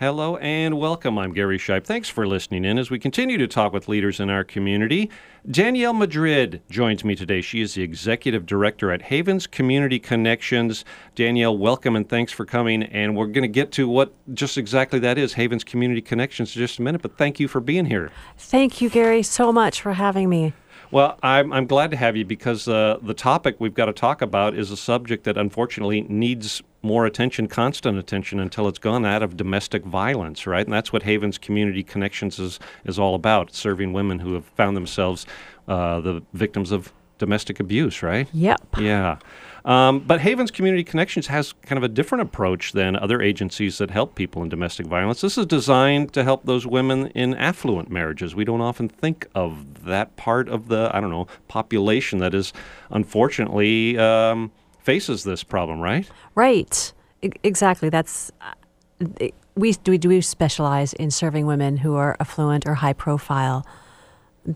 Hello and welcome. I'm Gary Shipe. Thanks for listening in as we continue to talk with leaders in our community. Danielle Madrid joins me today. She is the executive director at Havens Community Connections. Danielle, welcome and thanks for coming. And we're going to get to what just exactly that is, Havens Community Connections, in just a minute. But thank you for being here. Thank you, Gary, so much for having me. Well, I'm, I'm glad to have you because uh, the topic we've got to talk about is a subject that unfortunately needs more attention, constant attention, until it's gone out of domestic violence, right? And that's what Havens Community Connections is, is all about serving women who have found themselves uh, the victims of domestic abuse, right? Yep. Yeah. Um, but Havens Community Connections has kind of a different approach than other agencies that help people in domestic violence. This is designed to help those women in affluent marriages. We don't often think of that part of the, I don't know, population that is unfortunately um, faces this problem, right? Right. Exactly. That's. Uh, we do, we do specialize in serving women who are affluent or high profile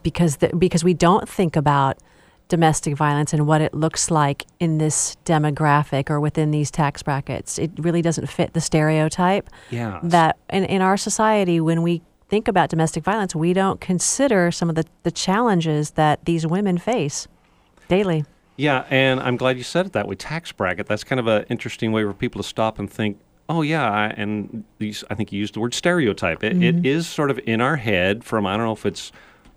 because the, because we don't think about domestic violence and what it looks like in this demographic or within these tax brackets. It really doesn't fit the stereotype Yeah. that in, in our society, when we think about domestic violence, we don't consider some of the, the challenges that these women face daily. Yeah, and I'm glad you said it that way. Tax bracket. That's kind of an interesting way for people to stop and think. Oh yeah, I, and these, I think you used the word stereotype. It, it mm-hmm. is sort of in our head from I don't know if it's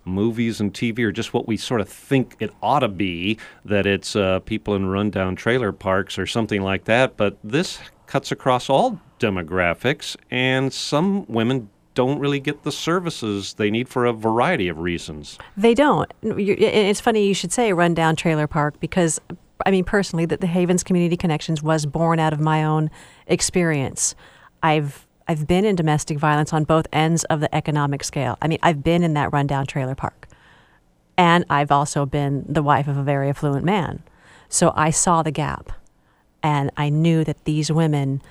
movies and TV or just what we sort of think it ought to be that it's uh, people in rundown trailer parks or something like that. But this cuts across all demographics, and some women don't really get the services they need for a variety of reasons. They don't. It's funny you should say rundown trailer park because, I mean, personally, that the Havens Community Connections was born out of my own experience. I've I've been in domestic violence on both ends of the economic scale. I mean, I've been in that rundown trailer park, and I've also been the wife of a very affluent man. So I saw the gap, and I knew that these women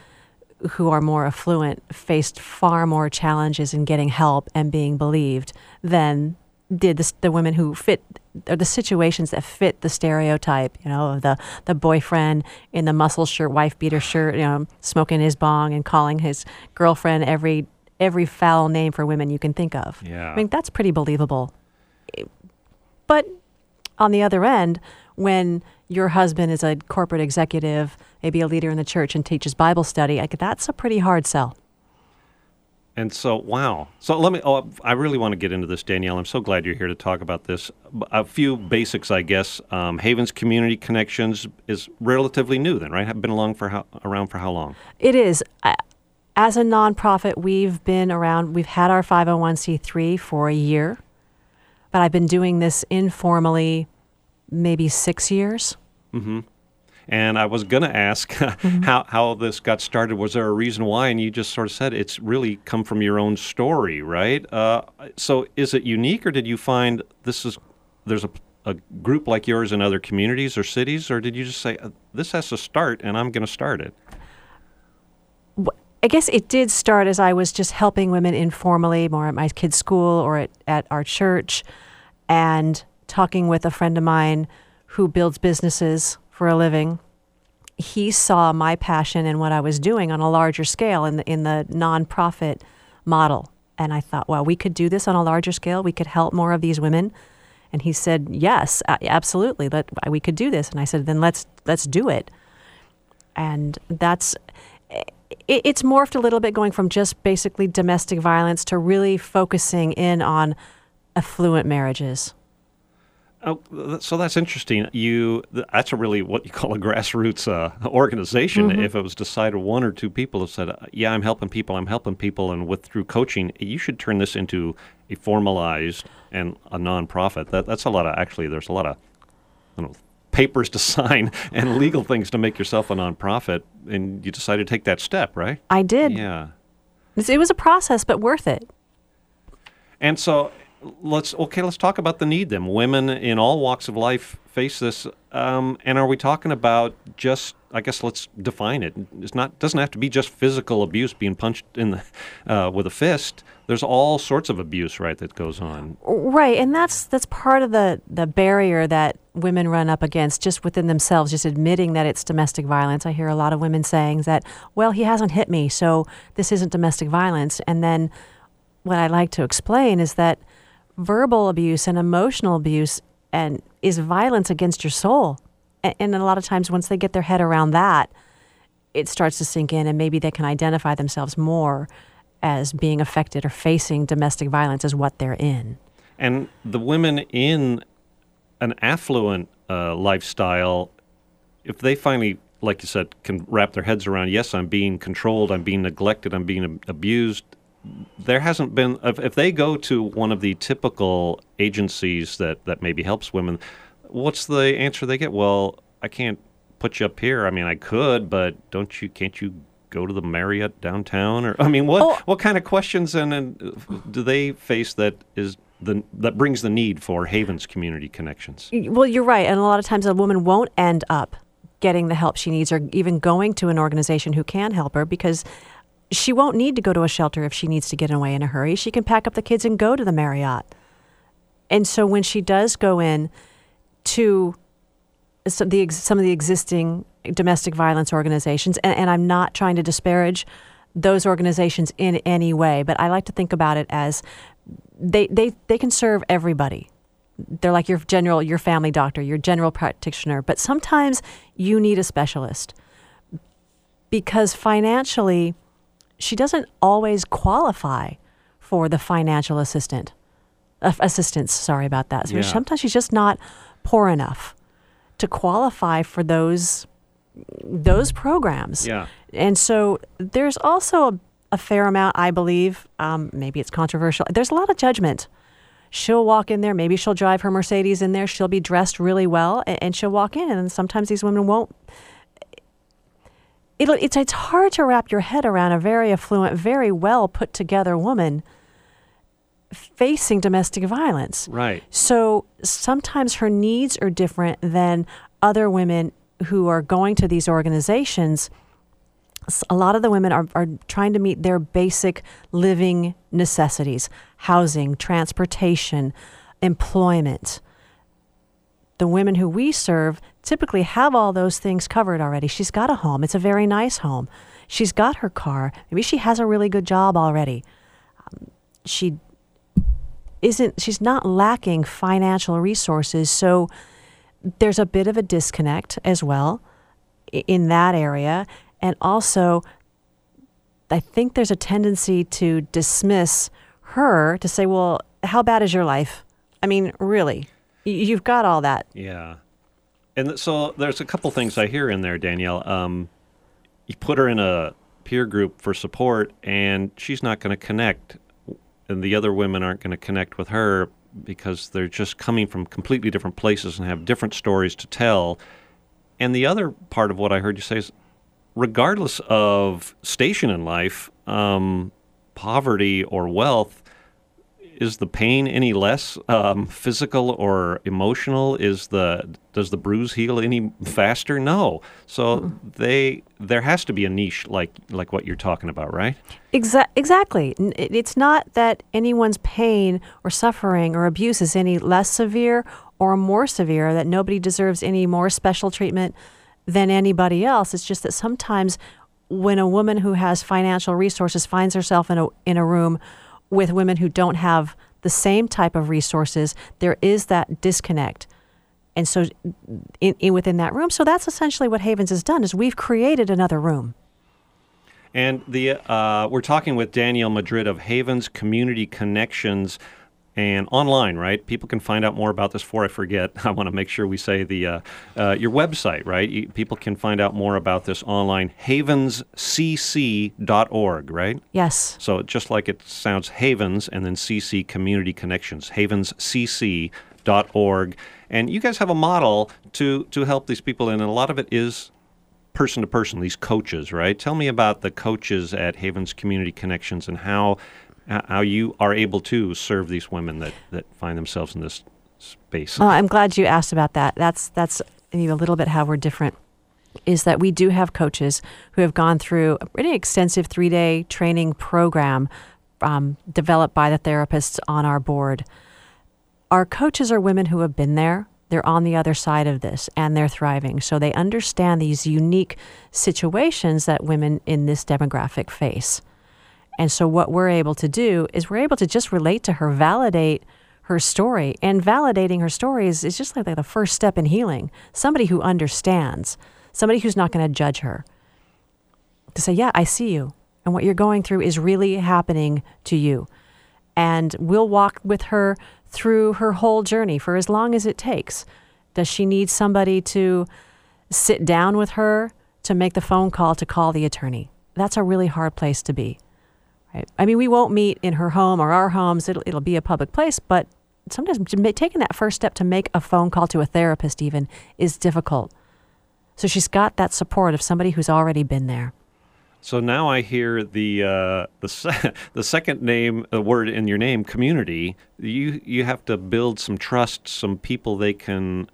who are more affluent faced far more challenges in getting help and being believed than did the, the women who fit or the situations that fit the stereotype, you know, of the, the boyfriend in the muscle shirt, wife beater shirt, you know, smoking his bong and calling his girlfriend every every foul name for women you can think of. Yeah. I mean, that's pretty believable. But on the other end, when your husband is a corporate executive, maybe a leader in the church and teaches Bible study, like that's a pretty hard sell. And so, wow. So let me. Oh, I really want to get into this, Danielle. I'm so glad you're here to talk about this. A few basics, I guess. Um, Havens Community Connections is relatively new, then, right? Have been along for how, around for how long? It is. As a nonprofit, we've been around, we've had our 501c3 for a year, but I've been doing this informally maybe six years. And I was going to ask how how this got started. Was there a reason why? And you just sort of said it's really come from your own story, right? Uh, so is it unique, or did you find this is there's a a group like yours in other communities or cities, or did you just say uh, this has to start and I'm going to start it? I guess it did start as I was just helping women informally, more at my kids' school or at, at our church, and talking with a friend of mine who builds businesses for a living. He saw my passion and what I was doing on a larger scale in the in the nonprofit model, and I thought, well, we could do this on a larger scale. We could help more of these women. And he said, yes, absolutely. Let, we could do this. And I said, then let's let's do it. And that's it, it's morphed a little bit going from just basically domestic violence to really focusing in on affluent marriages. Oh, so that's interesting. You that's a really what you call a grassroots uh, organization. If it was decided one or two people have said, "Yeah, I'm helping people. I'm helping people," and with through coaching, you should turn this into a formalized and a nonprofit. That that's a lot of actually. There's a lot of know, papers to sign and legal things to make yourself a nonprofit, and you decided to take that step, right? I did. Yeah. It was a process, but worth it. And so let's okay. Let's talk about the need. Then women in all walks of life face this. Um, and are we talking about just? I guess let's define it. It's not doesn't have to be just physical abuse, being punched in the uh, with a fist. There's all sorts of abuse, right, that goes on. Right, and that's that's part of the the barrier that women run up against just within themselves, just admitting that it's domestic violence. I hear a lot of women saying that, well, he hasn't hit me, so this isn't domestic violence. And then what I like to explain is that verbal abuse and emotional abuse and is violence against your soul. And, and a lot of times once they get their head around that, it starts to sink in and maybe they can identify themselves more as being affected or facing domestic violence as what they're in. And the women in an affluent uh, lifestyle, if they finally, like you said, can wrap their heads around, yes, I'm being controlled, I'm being neglected, I'm being abused, there hasn't been if, if they go to one of the typical agencies that that maybe helps women what's the answer they get? Well i can't put you up here. I mean i could but don't you can't you go to the marriott downtown or i mean what oh. what kind of questions and, and do they face that is the, that brings the need for havens community connections? Well you're right. And a lot of times a woman won't end up getting the help she needs or even going to an organization who can help her because she won't need to go to a shelter if she needs to get away in a hurry. She can pack up the kids and go to the Marriott. And so when she does go in to some, the, some of the existing domestic violence organizations, and, and I'm not trying to disparage those organizations in any way, but I like to think about it as they, they, they can serve everybody. They're like your general, your family doctor, your general practitioner, but sometimes you need a specialist because financially, she doesn't always qualify for the financial assistant uh, assistance. Sorry about that. So yeah. sometimes she's just not poor enough to qualify for those those programs. Yeah. And so there's also a, a fair amount, I believe. Um, maybe it's controversial. There's a lot of judgment. She'll walk in there. Maybe she'll drive her Mercedes in there. She'll be dressed really well, and, and she'll walk in. And sometimes these women won't it, it's it's hard to wrap your head around a very affluent, very well put together woman facing domestic violence. Right. So sometimes her needs are different than other women who are going to these organizations. A lot of the women are, are trying to meet their basic living necessities housing, transportation, employment the women who we serve typically have all those things covered already. She's got a home, it's a very nice home. She's got her car. Maybe she has a really good job already. Um, she isn't she's not lacking financial resources, so there's a bit of a disconnect as well in that area and also I think there's a tendency to dismiss her to say, "Well, how bad is your life?" I mean, really. You've got all that. Yeah. And so there's a couple things I hear in there, Danielle. Um, you put her in a peer group for support, and she's not going to connect, and the other women aren't going to connect with her because they're just coming from completely different places and have different stories to tell. And the other part of what I heard you say is regardless of station in life, um, poverty or wealth, is the pain any less um, physical or emotional? Is the does the bruise heal any faster? No. So mm. they there has to be a niche like like what you're talking about, right? Exa- exactly. It's not that anyone's pain or suffering or abuse is any less severe or more severe. That nobody deserves any more special treatment than anybody else. It's just that sometimes when a woman who has financial resources finds herself in a in a room with women who don't have the same type of resources, there is that disconnect. And so, in, in, within that room, so that's essentially what Havens has done: is we've created another room. And the uh, we're talking with Danielle Madrid of Havens Community Connections and online, right? People can find out more about this. Before I forget, I want to make sure we say the uh, uh, your website, right? You, people can find out more about this online, havenscc.org, right? Yes. So just like it sounds, Havens and then CC Community Connections, havenscc.org. And you guys have a model to to help these people, and a lot of it is person to person. These coaches, right? Tell me about the coaches at Havens Community Connections and how how you are able to serve these women that, that find themselves in this space. Oh, I'm glad you asked about that. That's that's a little bit how we're different. Is that we do have coaches who have gone through a pretty extensive three day training program um, developed by the therapists on our board. Our coaches are women who have been there. They're on the other side of this and they're thriving. So they understand these unique situations that women in this demographic face. And so what we're able to do is we're able to just relate to her, validate her story. And validating her story is, is just like, like the first step in healing. Somebody who understands, somebody who's not going to judge her. To say, yeah, I see you. And what you're going through is really happening to you. And we'll walk with her through her whole journey for as long as it takes. Does she need somebody to sit down with her to make the phone call to call the attorney? That's a really hard place to be. Right? I mean, we won't meet in her home or our homes. It'll, it'll be a public place, but sometimes taking that first step to make a phone call to a therapist even is difficult. So she's got that support of somebody who's already been there. So now I hear the uh, the se- the second name a word in your name, community. You you have to build some trust, some people they can,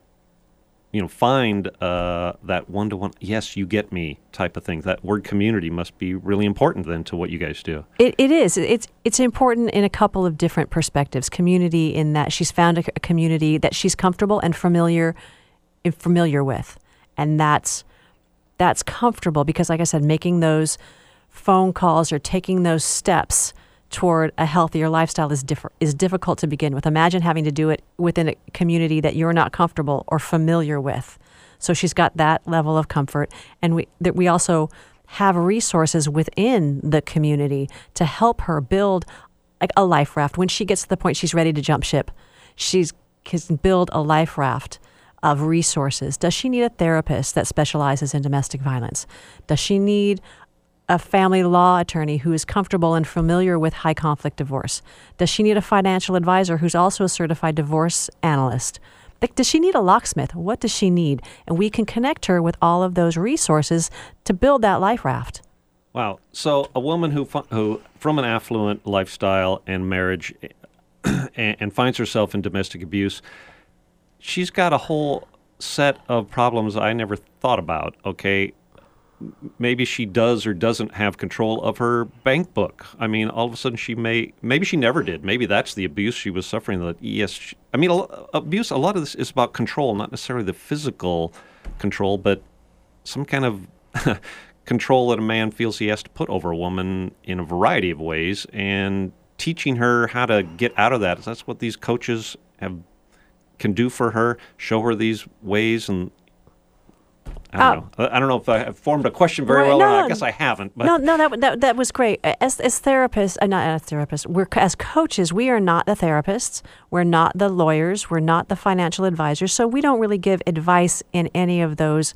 you know, find uh, that one to one. Yes, you get me type of thing. That word community must be really important then to what you guys do. It, it is. It's it's important in a couple of different perspectives. Community in that she's found a, community that she's comfortable and familiar familiar with, and that's that's comfortable because, like I said, making those phone calls or taking those steps toward a healthier lifestyle is diff- is difficult to begin with. Imagine having to do it within a community that you're not comfortable or familiar with. So she's got that level of comfort, and we that we also have resources within the community to help her build like a life raft when she gets to the point she's ready to jump ship. She's can build a life raft of resources. Does she need a therapist that specializes in domestic violence? Does she need a family law attorney who is comfortable and familiar with high conflict divorce? Does she need a financial advisor who's also a certified divorce analyst? Like, Does she need a locksmith? What does she need? And we can connect her with all of those resources to build that life raft. Wow. So a woman who who from an affluent lifestyle and marriage and, and finds herself in domestic abuse she's got a whole set of problems I never thought about. Okay, maybe she does or doesn't have control of her bank book. I mean, all of a sudden she may, maybe she never did. Maybe that's the abuse she was suffering. That yes, I mean, abuse. A lot of this is about control, not necessarily the physical control, but some kind of control that a man feels he has to put over a woman in a variety of ways, and teaching her how to get out of that. That's what these coaches have can do for her, show her these ways and I don't uh, know. I don't know if I have formed a question very right, well. No, I guess I haven't. But. No, no, that, that that was great. As as therapists, uh, not as therapists, we're as coaches. We are not the therapists. We're not the lawyers. We're not the financial advisors. So we don't really give advice in any of those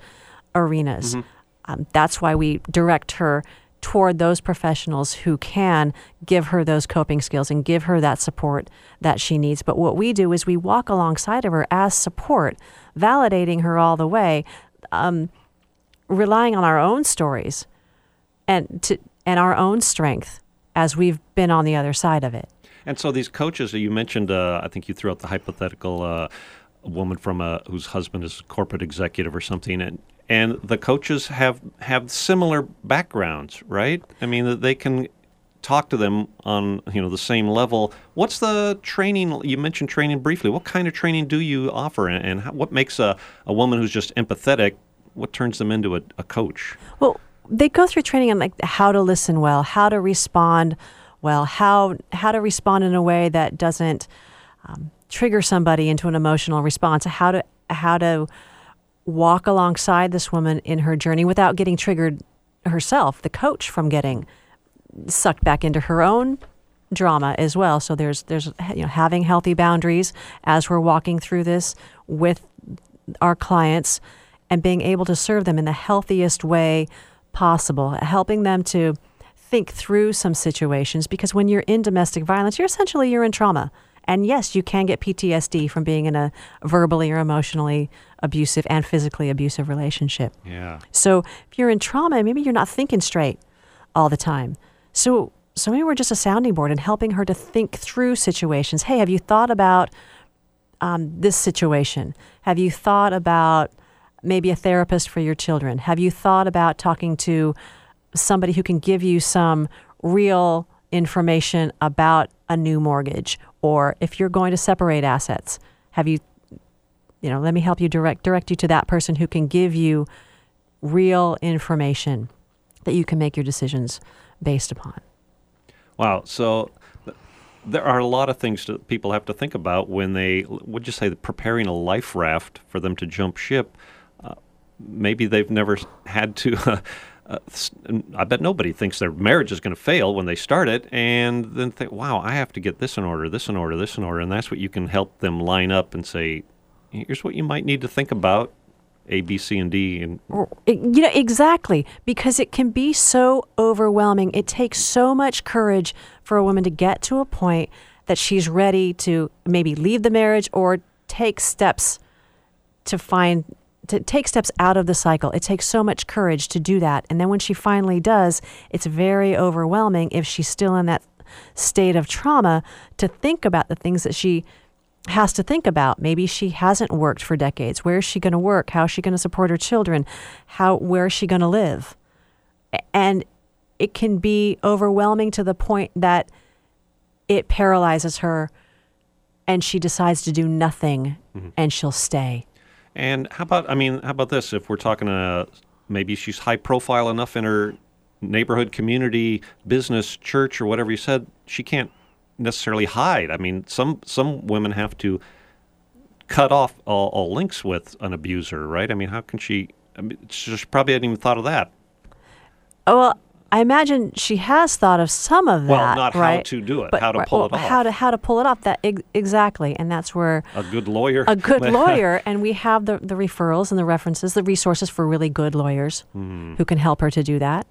arenas. Mm-hmm. Um, that's why we direct her toward those professionals who can give her those coping skills and give her that support that she needs. But what we do is we walk alongside of her as support, validating her all the way, um, relying on our own stories and to, and our own strength as we've been on the other side of it. And so these coaches that you mentioned, uh, I think you threw out the hypothetical uh, woman from a, whose husband is a corporate executive or something, and and the coaches have have similar backgrounds, right? I mean, they can talk to them on you know the same level. What's the training? You mentioned training briefly. What kind of training do you offer, and, and how, what makes a, a woman who's just empathetic? What turns them into a, a coach? Well, they go through training on like how to listen well, how to respond well, how how to respond in a way that doesn't um, trigger somebody into an emotional response, how to how to walk alongside this woman in her journey without getting triggered herself, the coach from getting sucked back into her own drama as well. So there's there's you know having healthy boundaries as we're walking through this with our clients and being able to serve them in the healthiest way possible, helping them to think through some situations because when you're in domestic violence, you're essentially you're in trauma. And yes, you can get PTSD from being in a verbally or emotionally abusive and physically abusive relationship. Yeah. So if you're in trauma, maybe you're not thinking straight all the time. So So maybe we're just a sounding board and helping her to think through situations. Hey, have you thought about um, this situation? Have you thought about maybe a therapist for your children? Have you thought about talking to somebody who can give you some real information about a new mortgage? Or if you're going to separate assets, have you, you know, let me help you direct direct you to that person who can give you real information that you can make your decisions based upon. Wow. So there are a lot of things that people have to think about when they would you say preparing a life raft for them to jump ship. Uh, maybe they've never had to. Uh, uh, I bet nobody thinks their marriage is going to fail when they start it, and then think, "Wow, I have to get this in order, this in order, this in order," and that's what you can help them line up and say, "Here's what you might need to think about a, B, C, and D. And you know exactly because it can be so overwhelming. It takes so much courage for a woman to get to a point that she's ready to maybe leave the marriage or take steps to find to take steps out of the cycle. It takes so much courage to do that. And then when she finally does, it's very overwhelming if she's still in that state of trauma to think about the things that she has to think about. Maybe she hasn't worked for decades. Where is she going to work? How is she going to support her children? How where is she going to live? And it can be overwhelming to the point that it paralyzes her and she decides to do nothing mm-hmm. and she'll stay. And how about I mean, how about this if we're talking uh maybe she's high profile enough in her neighborhood community, business, church or whatever you said, she can't necessarily hide. I mean, some some women have to cut off all, all links with an abuser, right? I mean, how can she? I mean, she probably hadn't even thought of that. Oh, well, I imagine she has thought of some of that. Well, not right? how to do it, but, how to pull well, it off. How to how to pull it off. That exactly, and that's where a good lawyer, a good lawyer, and we have the the referrals and the references, the resources for really good lawyers mm. who can help her to do that.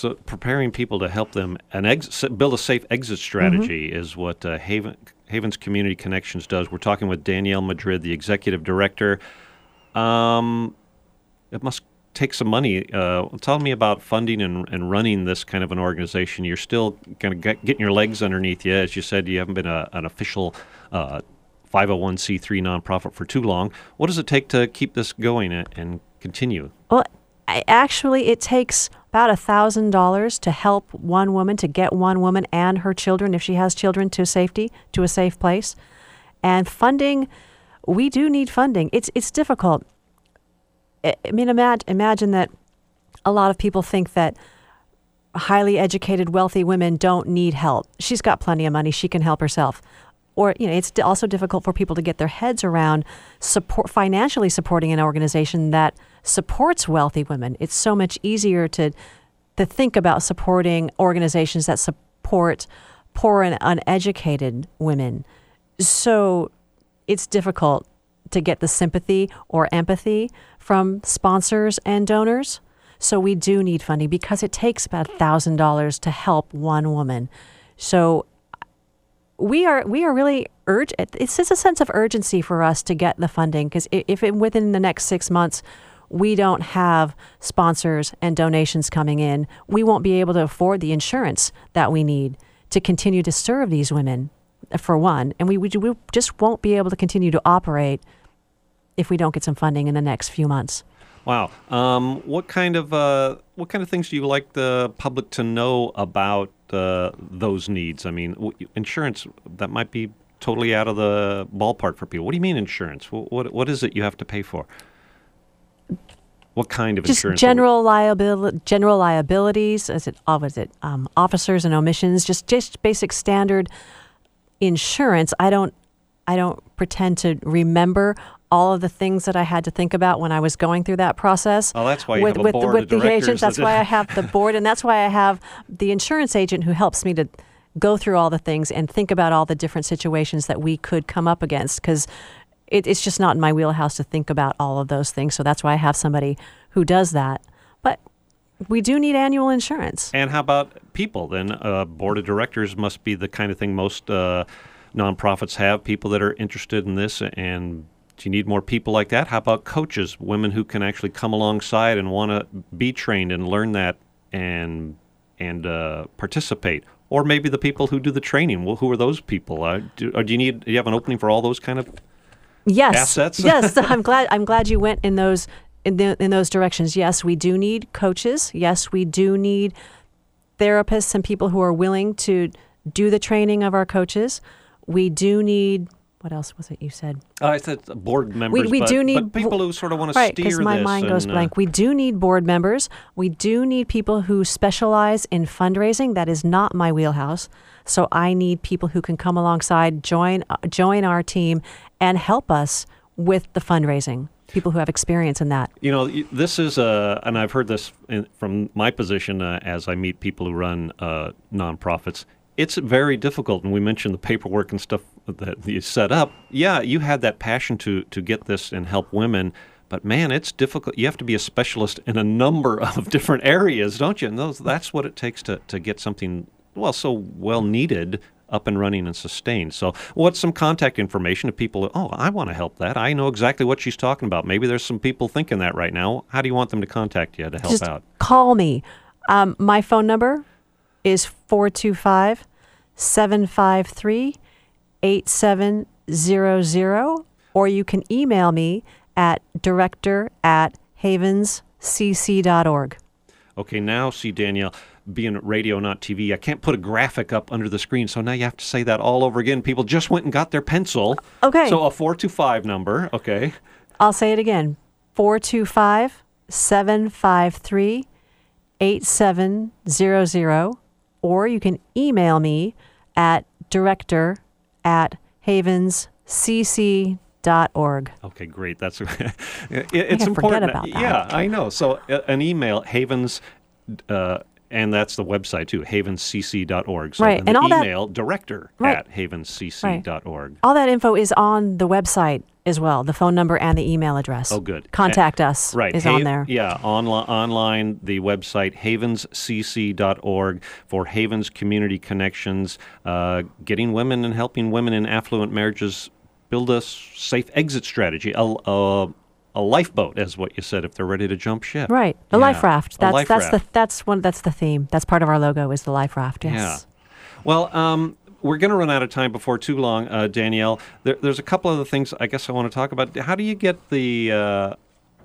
So preparing people to help them and exit, build a safe exit strategy mm-hmm. is what uh, Haven, Havens Community Connections does. We're talking with Danielle Madrid, the executive director. Um, it must take some money. Uh, tell me about funding and, and running this kind of an organization. You're still kind of get, getting your legs underneath you. As you said, you haven't been a, an official uh, 501c3 nonprofit for too long. What does it take to keep this going and, and continue? Well, actually, it takes about a thousand dollars to help one woman to get one woman and her children, if she has children, to safety, to a safe place. And funding, we do need funding. It's it's difficult. I mean, imagine imagine that a lot of people think that highly educated, wealthy women don't need help. She's got plenty of money; she can help herself. Or you know, it's also difficult for people to get their heads around support financially supporting an organization that supports wealthy women. It's so much easier to to think about supporting organizations that support poor and uneducated women. So it's difficult to get the sympathy or empathy from sponsors and donors. So we do need funding because it takes about $1,000 to help one woman. So we are we are really urge it's just a sense of urgency for us to get the funding because if it, within the next 6 months we don't have sponsors and donations coming in, we won't be able to afford the insurance that we need to continue to serve these women, for one. And we, we, we just won't be able to continue to operate if we don't get some funding in the next few months. Wow. Um, what kind of uh, what kind of things do you like the public to know about uh, those needs? I mean, w- insurance that might be totally out of the ballpark for people. What do you mean insurance? What what, what is it you have to pay for? What kind of just insurance? general liability, general liabilities. Is it? Oh, is it um, officers and omissions? Just just basic standard insurance. I don't I don't pretend to remember all of the things that I had to think about when I was going through that process. Oh, that's why you with, have a with, board with of the agents. That's why I have the board, and that's why I have the insurance agent who helps me to go through all the things and think about all the different situations that we could come up against. Because it, it's just not in my wheelhouse to think about all of those things. So that's why I have somebody who does that. But we do need annual insurance. And how about people? Then uh, board of directors must be the kind of thing most uh, nonprofits have. People that are interested in this, and do you need more people like that? How about coaches, women who can actually come alongside and want to be trained and learn that and and uh, participate. Or maybe the people who do the training. Well, who are those people? Uh, do, or do you need? Do you have an opening for all those kind of yes. Assets? yes. I'm glad i'm glad you went in those in, the, in those directions. Yes we do need coaches. Yes we do need therapists and people who are willing to do the training of our coaches. We do need what else was it you said? Uh, I said board members. we but, do need people who sort of want to right steer because my mind goes and, uh, blank. We do need board members. We do need people who specialize in fundraising. That is not my wheelhouse. So i need people who can come alongside join uh, join our team and help us with the fundraising. People who have experience in that. You know, this is, uh, and I've heard this in, from my position uh, as I meet people who run uh, nonprofits. It's very difficult, and we mentioned the paperwork and stuff that you set up. Yeah, you had that passion to to get this and help women, but man, it's difficult. You have to be a specialist in a number of different areas, don't you? And those, that's what it takes to to get something well so well needed up and running and sustained. So, what's some contact information if people? Oh, I want to help that. I know exactly what she's talking about. Maybe there's some people thinking that right now. How do you want them to contact you to help just out? call me um, my phone number is 425 753 8700 or you can email me at director at havenscc.org Okay, now see Danielle being radio, not TV. I can't put a graphic up under the screen, so now you have to say that all over again. People just went and got their pencil. Okay. So a four two five number. Okay. I'll say it again 425 753 8700, or you can email me at director at havenscc.org. Okay, great. That's it, it's important. about that. Yeah, I know. So uh, an email havens. Uh, and that's the website too, havenscc.org. So Right, and the all that- email director Right. at havenscc.org. All that info is on the website as well the phone number and the email address. Oh, good. Contact us Right. is Ha- on there. Yeah, online, online, the website havenscc.org for Havens Community Connections, uh, getting women and helping women in affluent marriages build a safe exit strategy, a, a, a lifeboat, as what you said, if they're ready to jump ship. Right. The Yeah, life raft. a That's life that's raft. the that's one that's the theme. That's part of our logo is the life raft. Yes. Yeah. Well, um, we're going to run out of time before too long, uh, Danielle. There, there's a couple other things I guess I want to talk about. How do you get the, uh,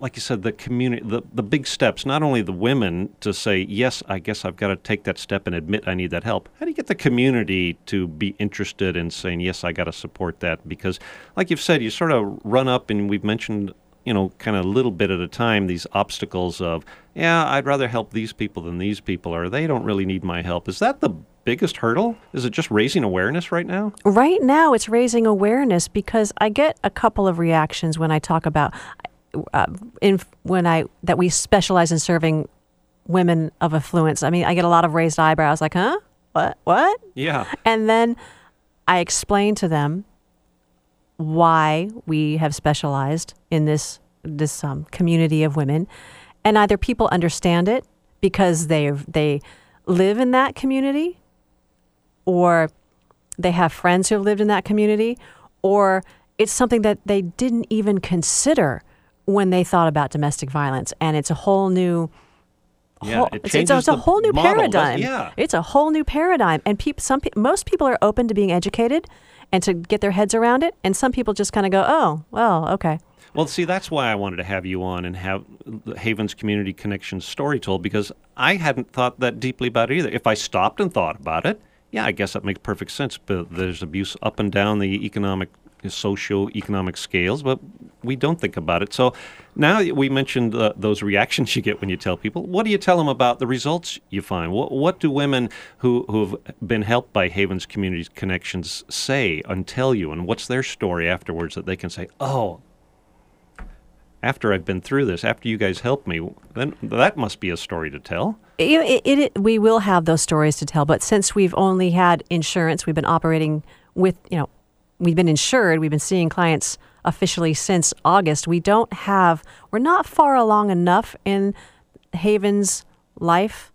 like you said, the community, the, the big steps, not only the women to say, yes, I guess I've got to take that step and admit I need that help. How do you get the community to be interested in saying, yes, I got to support that? Because, like you've said, you sort of run up, and we've mentioned you know, kind of a little bit at a time, these obstacles of, yeah, I'd rather help these people than these people, or they don't really need my help. Is that the biggest hurdle? Is it just raising awareness right now? Right now, it's raising awareness because I get a couple of reactions when I talk about uh, in when I that we specialize in serving women of affluence. I mean, I get a lot of raised eyebrows, like, "Huh? What? What?" Yeah. And then I explain to them why we have specialized in this this um, community of women, and either people understand it because they they live in that community, or they have friends who have lived in that community, or it's something that they didn't even consider when they thought about domestic violence, and it's a whole new. Yeah, whole- it it's, it's, it's a whole new model, paradigm. yeah. It's a whole new paradigm, and people, some pe- most people are open to being educated and to get their heads around it, and some people just kind of go, "Oh, well, okay." Well, see, that's why I wanted to have you on and have Havens Community Connections story told because I hadn't thought that deeply about it either. If I stopped and thought about it, yeah, I guess that makes perfect sense. But there's abuse up and down the economic, socio-economic scales, but we don't think about it. So now we mentioned uh, those reactions you get when you tell people. What do you tell them about the results you find? What, what do women who who have been helped by Havens Community Connections say and tell you, and what's their story afterwards that they can say, oh after I've been through this, after you guys helped me, then that must be a story to tell. It, it, it, we will have those stories to tell, but since we've only had insurance, we've been operating with, you know, we've been insured, we've been seeing clients officially since August. We don't have, we're not far along enough in Haven's life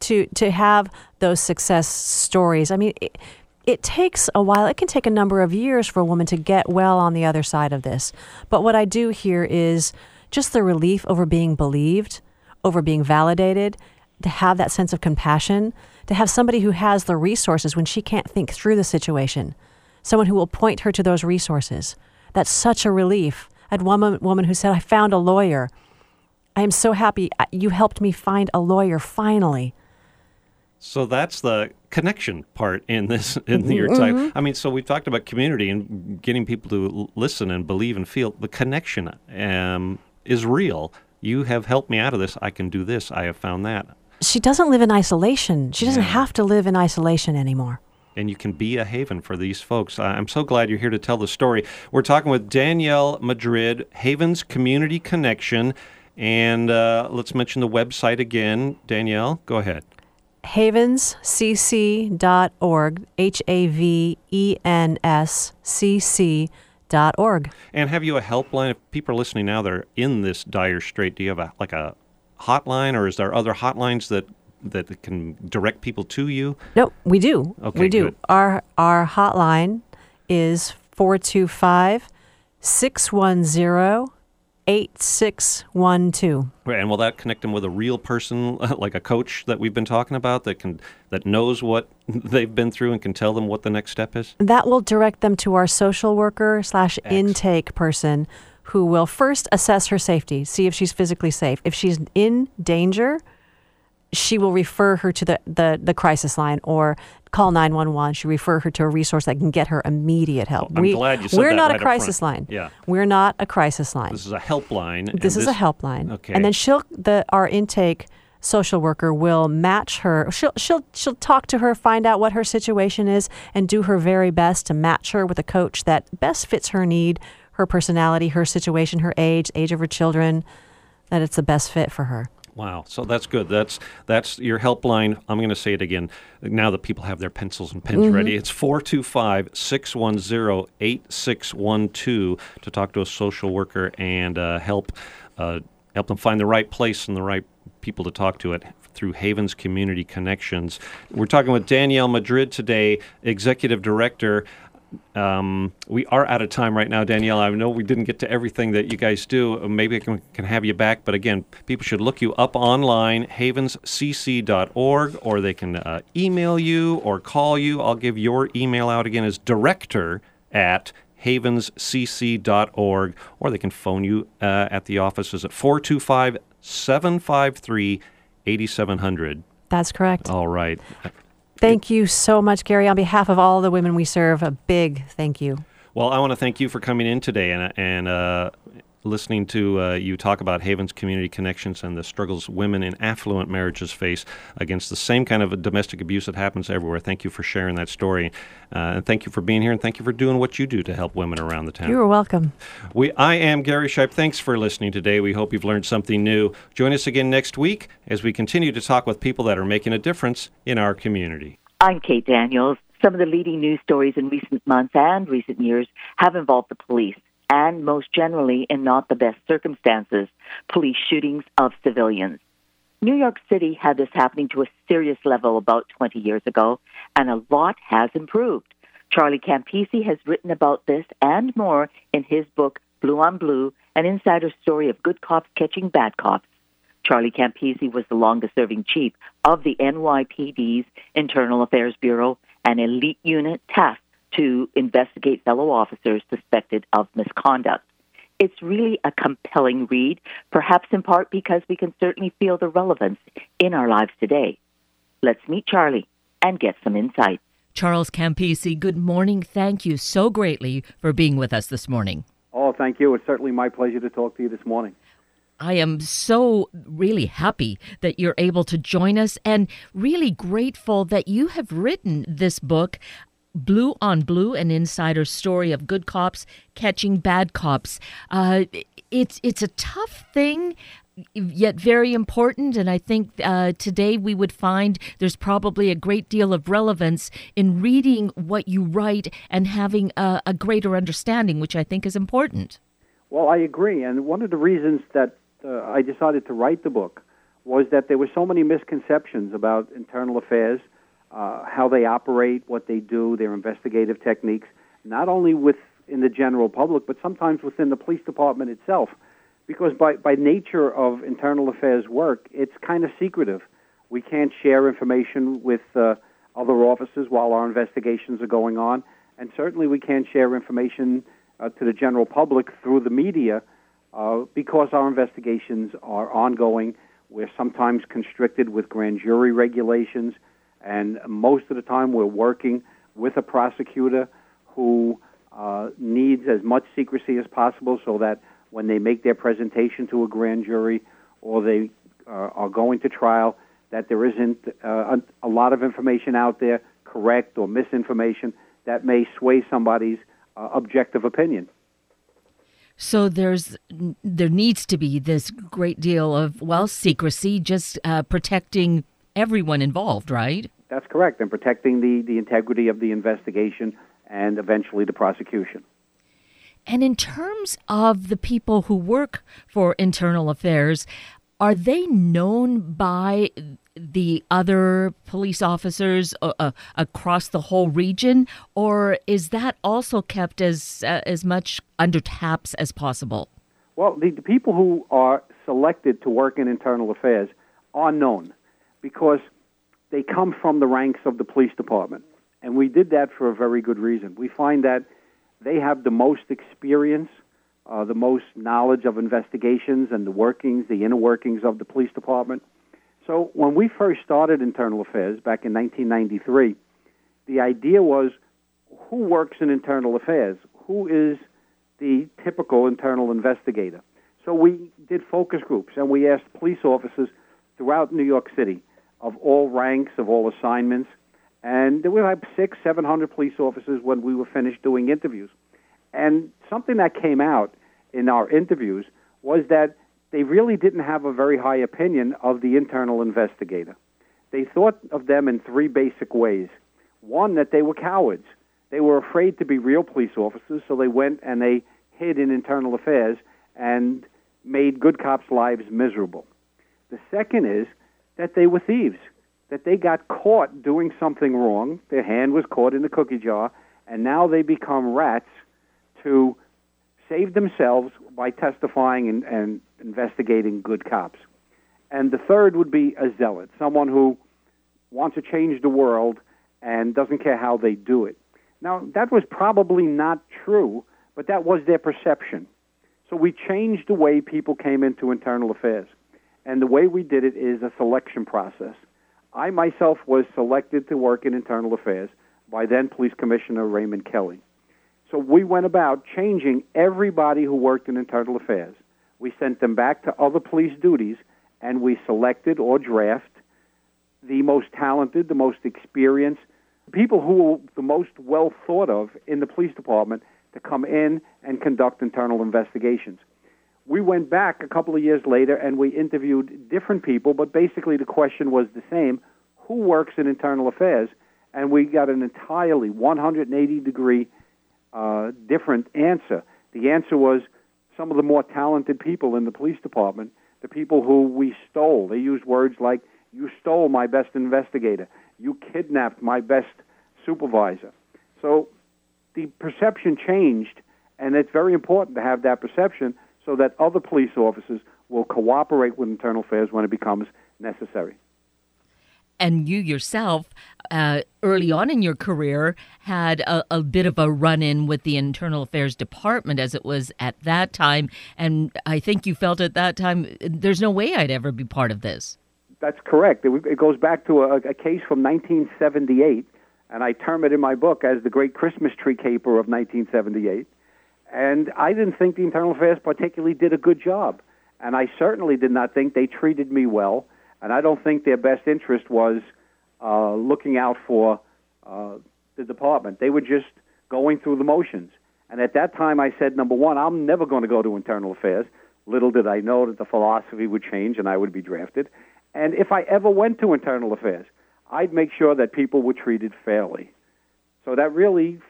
to to have those success stories. I mean, it, it takes a while. It can take a number of years for a woman to get well on the other side of this. But what I do here is just the relief over being believed, over being validated, to have that sense of compassion, to have somebody who has the resources when she can't think through the situation, someone who will point her to those resources. That's such a relief. I had one woman who said, I found a lawyer. I am so happy you helped me find a lawyer finally. So that's the connection part in this in your time. Mm-hmm. I mean, so we've talked about community and getting people to listen and believe and feel. The connection um, is real. You have helped me out of this. I can do this. I have found that. She doesn't live in isolation. She doesn't yeah. have to live in isolation anymore and you can be a haven for these folks. I'm so glad you're here to tell the story. We're talking with Danielle Madrid, Havens Community Connection. And uh, let's mention the website again. Danielle, go ahead. Havenscc.org, H A V E N S C C dot org. And have you a helpline? If people are listening now, they're in this dire strait. Do you have a, like a hotline, or is there other hotlines that that can direct people to you? No, we do. Okay, we do. Good. Our our hotline is 425 610 8612. Right, and will that connect them with a real person, like a coach that we've been talking about, that can that knows what they've been through and can tell them what the next step is? That will direct them to our social worker slash intake person, who will first assess her safety, see if she's physically safe. If she's in danger, she will refer her to the, the, the crisis line or call 911. She refer her to a resource that can get her immediate help. I'm we, glad you said We're that not right a crisis line. Yeah. We're not a crisis line. This is a helpline. This is this, a helpline. Okay. And then she'll the our intake social worker will match her. She'll she'll she'll talk to her, find out what her situation is, and do her very best to match her with a coach that best fits her need, her personality, her situation, her age, age of her children, that it's the best fit for her. Wow, so that's good. That's that's your helpline. I'm going to say it again. Now that people have their pencils and pens mm-hmm. ready, it's 425-610-8612 to talk to a social worker and uh, help uh, help them find the right place and the right people to talk to it through Havens Community Connections. We're talking with Danielle Madrid today, Executive Director um, we are out of time right now, Danielle. I know we didn't get to everything that you guys do. Maybe I can, can have you back. But again, people should look you up online, havenscc.org, or they can uh, email you or call you. I'll give your email out again as director at havenscc.org, or they can phone you uh, at the offices at 425 753 8700. That's correct. All right. Thank you so much, Gary. On behalf of all the women we serve, a big thank you. Well, I want to thank you for coming in today and, and uh, listening to uh, you talk about Havens Community Connections and the struggles women in affluent marriages face against the same kind of domestic abuse that happens everywhere. Thank you for sharing that story. Uh, and thank you for being here, and thank you for doing what you do to help women around the town. You're welcome. We, I am Gary Shipe. Thanks for listening today. We hope you've learned something new. Join us again next week as we continue to talk with people that are making a difference in our community. I'm Kate Daniels. Some of the leading news stories in recent months and recent years have involved the police and most generally in not the best circumstances, police shootings of civilians. New York City had this happening to a serious level about 20 years ago, and a lot has improved. Charlie Campisi has written about this and more in his book, Blue on Blue, an insider story of good cops catching bad cops. Charlie Campisi was the longest serving chief of the NYPD's Internal Affairs Bureau, an elite unit tasked to investigate fellow officers suspected of misconduct. It's really a compelling read, perhaps in part because we can certainly feel the relevance in our lives today. Let's meet Charlie and get some insight. Charles Campisi, good morning. Thank you so greatly for being with us this morning. Oh, thank you. It's certainly my pleasure to talk to you this morning. I am so really happy that you're able to join us and really grateful that you have written this book Blue on Blue, an insider story of good cops catching bad cops. Uh, it's it's a tough thing, yet very important. And I think uh, today we would find there's probably a great deal of relevance in reading what you write and having a, a greater understanding, which I think is important. Well, I agree. And one of the reasons that uh, I decided to write the book was that there were so many misconceptions about internal affairs uh, how they operate, what they do, their investigative techniques, not only within the general public, but sometimes within the police department itself. Because by, by nature of internal affairs work, it's kind of secretive. We can't share information with uh, other officers while our investigations are going on. And certainly we can't share information uh, to the general public through the media uh, because our investigations are ongoing. We're sometimes constricted with grand jury regulations, and most of the time we're working with a prosecutor who uh, needs as much secrecy as possible so that when they make their presentation to a grand jury or they uh, are going to trial, that there isn't uh, a, lot of information out there, correct or misinformation, that may sway somebody's uh, objective opinion. So there's there needs to be this great deal of well secrecy, just uh, protecting everyone involved, right? That's correct, and protecting the the integrity of the investigation and eventually the prosecution. And in terms of the people who work for internal affairs, are they known by the other police officers uh, uh, across the whole region, or is that also kept as uh, as much under taps as possible? Well, the, the, people who are selected to work in internal affairs are known because they come from the ranks of the police department, and we did that for a very good reason. We find that they have the most experience. Uh, the most knowledge of investigations and the workings, the inner workings of the police department so when we first started Internal Affairs back in 1993, the idea was who works in internal affairs? Who is the typical internal investigator? So we did focus groups and we asked police officers throughout New York City of all ranks, of all assignments, and we had six, seven hundred police officers when we were finished doing interviews. And something that came out in our interviews was that they really didn't have a very high opinion of the internal investigator. They thought of them in three basic ways. One, that they were cowards. They were afraid to be real police officers, so they went and they hid in internal affairs and made good cops' lives miserable. The second is that they were thieves, that they got caught doing something wrong. Their hand was caught in the cookie jar, and now they become rats to save themselves by testifying and, and investigating good cops. And the third would be a zealot, someone who wants to change the world and doesn't care how they do it. Now, that was probably not true, but that was their perception. So we changed the way people came into internal affairs. And the way we did it is a selection process. I myself was selected to work in internal affairs by then Police Commissioner Raymond Kelly. So we went about changing everybody who worked in internal affairs we sent them back to other police duties, and we selected or drafted the most talented, the most experienced, people who were the most well thought of in the police department to come in and conduct internal investigations. We went back a couple of years later and we interviewed different people, but basically the question was the same who works in internal affairs? And we got an entirely 180 degree uh, different answer. The answer was some of the more talented people in the police department, the people who we stole. They used words like, You stole my best investigator. You kidnapped my best supervisor. So the perception changed, and it's very important to have that perception so that other police officers will cooperate with internal affairs when it becomes necessary and you yourself, uh, early on in your career, had a, a bit of a run in with the Internal Affairs Department as it was at that time. And I think you felt at that time, there's no way I'd ever be part of this. That's correct. It, it goes back to a, a case from 1978, and I term it in my book as the Great Christmas Tree Caper of 1978. And I didn't think the Internal Affairs particularly did a good job. And I certainly did not think they treated me well and I don't think their best interest was uh, looking out for uh, the department. They were just going through the motions. And at that time, I said, number one, I'm never going to go to internal affairs. Little did I know that the philosophy would change and I would be drafted. And if I ever went to internal affairs, I'd make sure that people were treated fairly. So that really,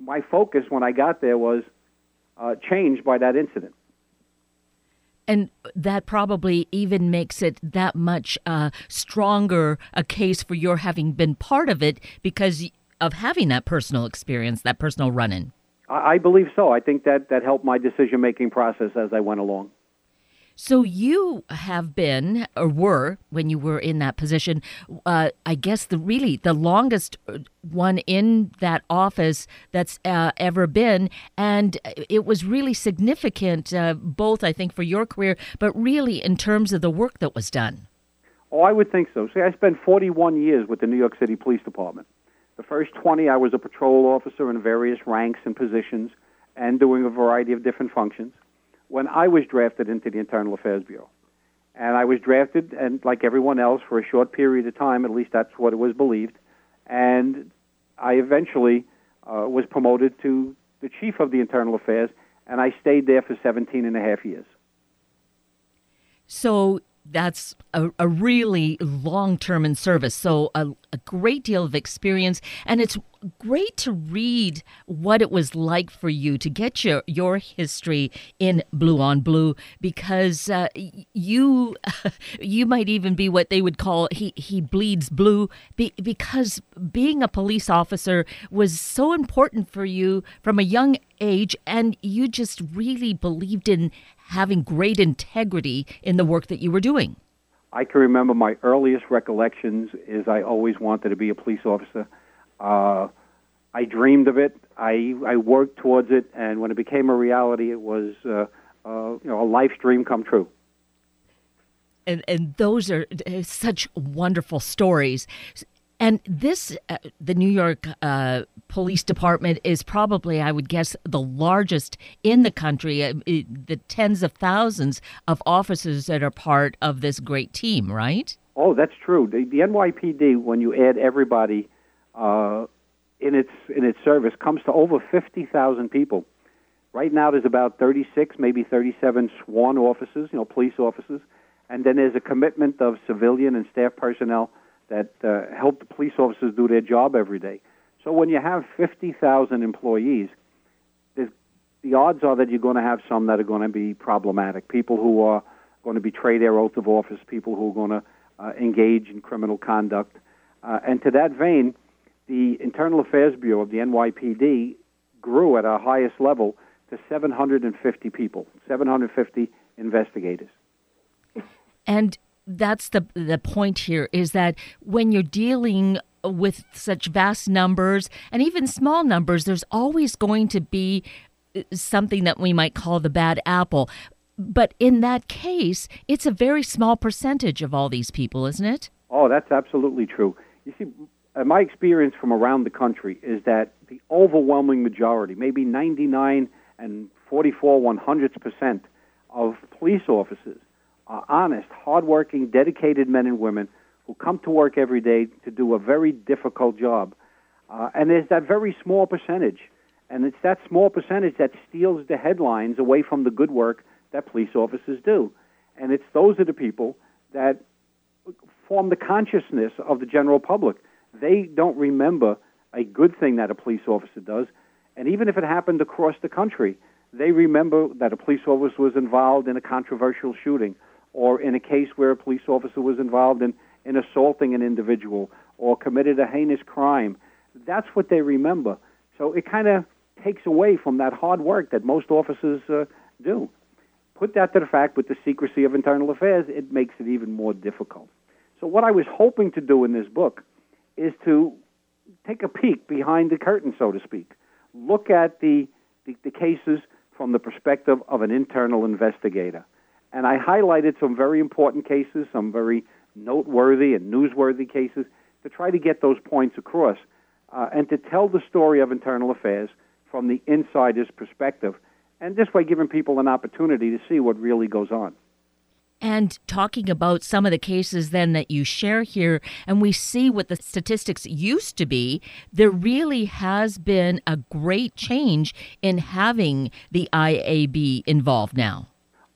my focus when I got there was uh, changed by that incident. And that probably even makes it that much uh, stronger a case for your having been part of it because of having that personal experience, that personal run in. I believe so. I think that that helped my decision making process as I went along. So you have been, or were, when you were in that position, uh, I guess the really the longest uh, one in that office that's uh, ever been, and it was really significant, uh, both I think for your career, but really in terms of the work that was done. Oh, I would think so. See, I spent 41 years with the New York City Police Department. The first 20, I was a patrol officer in various ranks and positions, and doing a variety of different functions when I was drafted into the Internal Affairs Bureau. And I was drafted, and like everyone else, for a short period of time, at least that's what it was believed. And I eventually uh, was promoted to the chief of the Internal Affairs, and I stayed there for 17 and a half years. So that's a, a really long term in service. So, a, a, great deal of experience. And it's great to read what it was like for you to get your, your history in Blue on Blue because uh, you you might even be what they would call he, he bleeds blue be, because being a police officer was so important for you from a young age and you just really believed in having great integrity in the work that you were doing. I can remember my earliest recollections is I always wanted to be a police officer. Uh, I dreamed of it. I I worked towards it, and when it became a reality, it was uh, uh, you know a life dream come true. And and those are uh, such wonderful stories. And this, uh, the New York uh, Police Department is probably, I would guess, the largest in the country. Uh, it, the tens of thousands of officers that are part of this great team, right? Oh, that's true. The, the NYPD, when you add everybody uh, in its in its service, comes to over fifty thousand people. Right now, there's about thirty-six, maybe thirty-seven sworn officers, you know, police officers, and then there's a commitment of civilian and staff personnel that uh, help the police officers do their job every day. So when you have 50,000 employees, the odds are that you're going to have some that are going to be problematic. People who are going to betray their oath of office, people who are going to uh, engage in criminal conduct. Uh, and to that vein, the Internal Affairs Bureau of the NYPD grew at our highest level to 750 people, 750 investigators. And that's the the point here is that when you're dealing with such vast numbers and even small numbers there's always going to be uh, something that we might call the bad apple. But in that case it's a very small percentage of all these people isn't it? Oh that's absolutely true. You see uh, my experience from around the country is that the overwhelming majority maybe 99 and 44 one hundredths percent of police officers are honest, hardworking, dedicated men and women who come to work every day to do a very difficult job. Uh, and there's that very small percentage. And it's that small percentage that steals the headlines away from the good work that police officers do. And it's those are the people that form the consciousness of the general public. They don't remember a good thing that a police officer does. And even if it happened across the country, they remember that a police officer was involved in a controversial shooting or in a case where a police officer was involved in, in assaulting an individual or committed a heinous crime. That's what they remember. So it kind of takes away from that hard work that most officers uh, do. Put that to the fact with the secrecy of internal affairs, it makes it even more difficult. So, what I was hoping to do in this book is to take a peek behind the curtain, so to speak. Look at the, the, the cases from the perspective of an internal investigator. And I highlighted some very important cases, some very noteworthy and newsworthy cases, to try to get those points across uh, and to tell the story of internal affairs from the insider's perspective. And this way, giving people an opportunity to see what really goes on. And talking about some of the cases then that you share here, and we see what the statistics used to be, there really has been a great change in having the IAB involved now.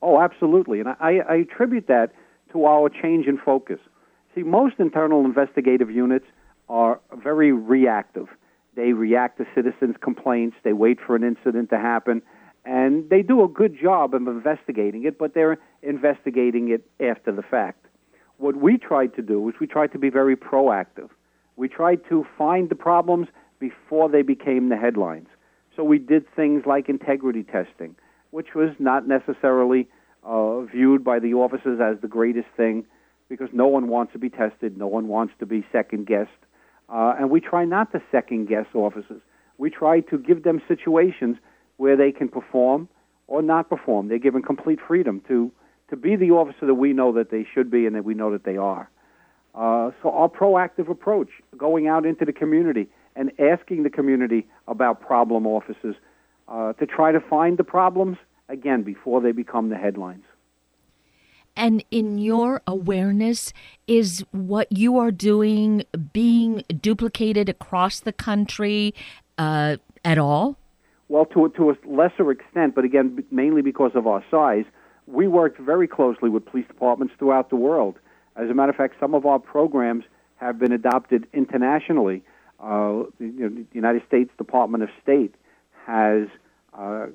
Oh, absolutely. And I, I attribute that to our change in focus. See, most internal investigative units are very reactive. They react to citizens' complaints, they wait for an incident to happen, and they do a good job of investigating it, but they're investigating it after the fact. What we tried to do is we tried to be very proactive. We tried to find the problems before they became the headlines. So we did things like integrity testing which was not necessarily uh, viewed by the officers as the greatest thing because no one wants to be tested, no one wants to be second guessed. Uh, and we try not to second guess officers. We try to give them situations where they can perform or not perform. They're given complete freedom to, to be the officer that we know that they should be and that we know that they are. Uh, so, our proactive approach, going out into the community and asking the community about problem officers uh, to try to find the problems, again, before they become the headlines. And in your awareness, is what you are doing being duplicated across the country uh, at all? Well, to, to a lesser extent, but again, mainly because of our size, we worked very closely with police departments throughout the world. As a matter of fact, some of our programs have been adopted internationally. Uh, the, you know, the United States Department of State has uh,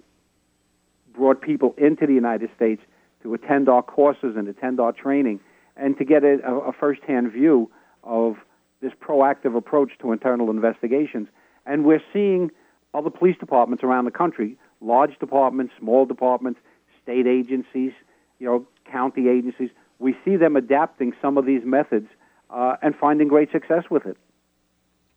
brought people into the United States to attend our courses and attend our training and to get a, a firsthand view of this proactive approach to internal investigations. And we're seeing other police departments around the country, large departments, small departments, state agencies, you know, county agencies. We see them adapting some of these methods uh, and finding great success with it.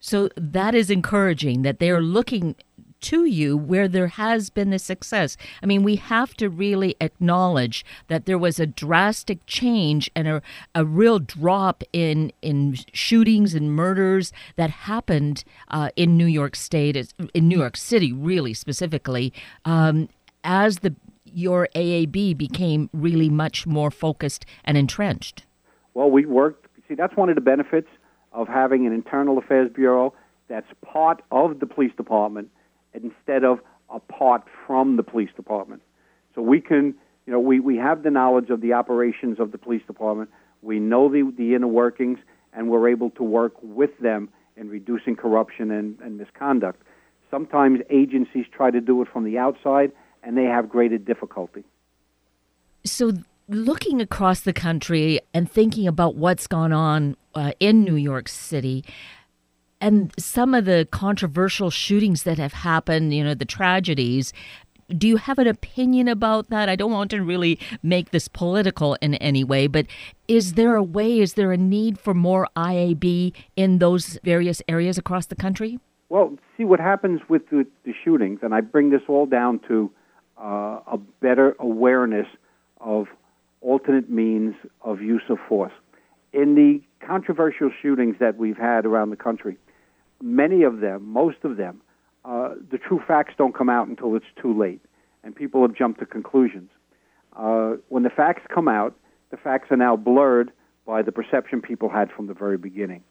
So that is encouraging that they're looking to you where there has been the success. I mean, we have to really acknowledge that there was a drastic change and a, a real drop in in shootings and murders that happened uh, in New York State, in New York City, really specifically, um, as the your IAB became really much more focused and entrenched. Well, we worked. See, that's one of the benefits of having an internal affairs bureau that's part of the police department instead of apart from the police department. So we can, you know, we, we have the knowledge of the operations of the police department. We know the, the inner workings, and we're able to work with them in reducing corruption and, and misconduct. Sometimes agencies try to do it from the outside, and they have greater difficulty. So, looking across the country and thinking about what's gone on uh, in New York City, and some of the controversial shootings that have happened, you know, the tragedies, do you have an opinion about that? I don't want to really make this political in any way, but is there a way, is there a need for more IAB in those various areas across the country? Well, see what happens with the, the shootings, and I bring this all down to uh, a better awareness of alternate means of use of force. In the controversial shootings that we've had around the country, many of them, most of them, uh, the true facts don't come out until it's too late, and people have jumped to conclusions. Uh, when the facts come out, the facts are now blurred by the perception people had from the very beginning.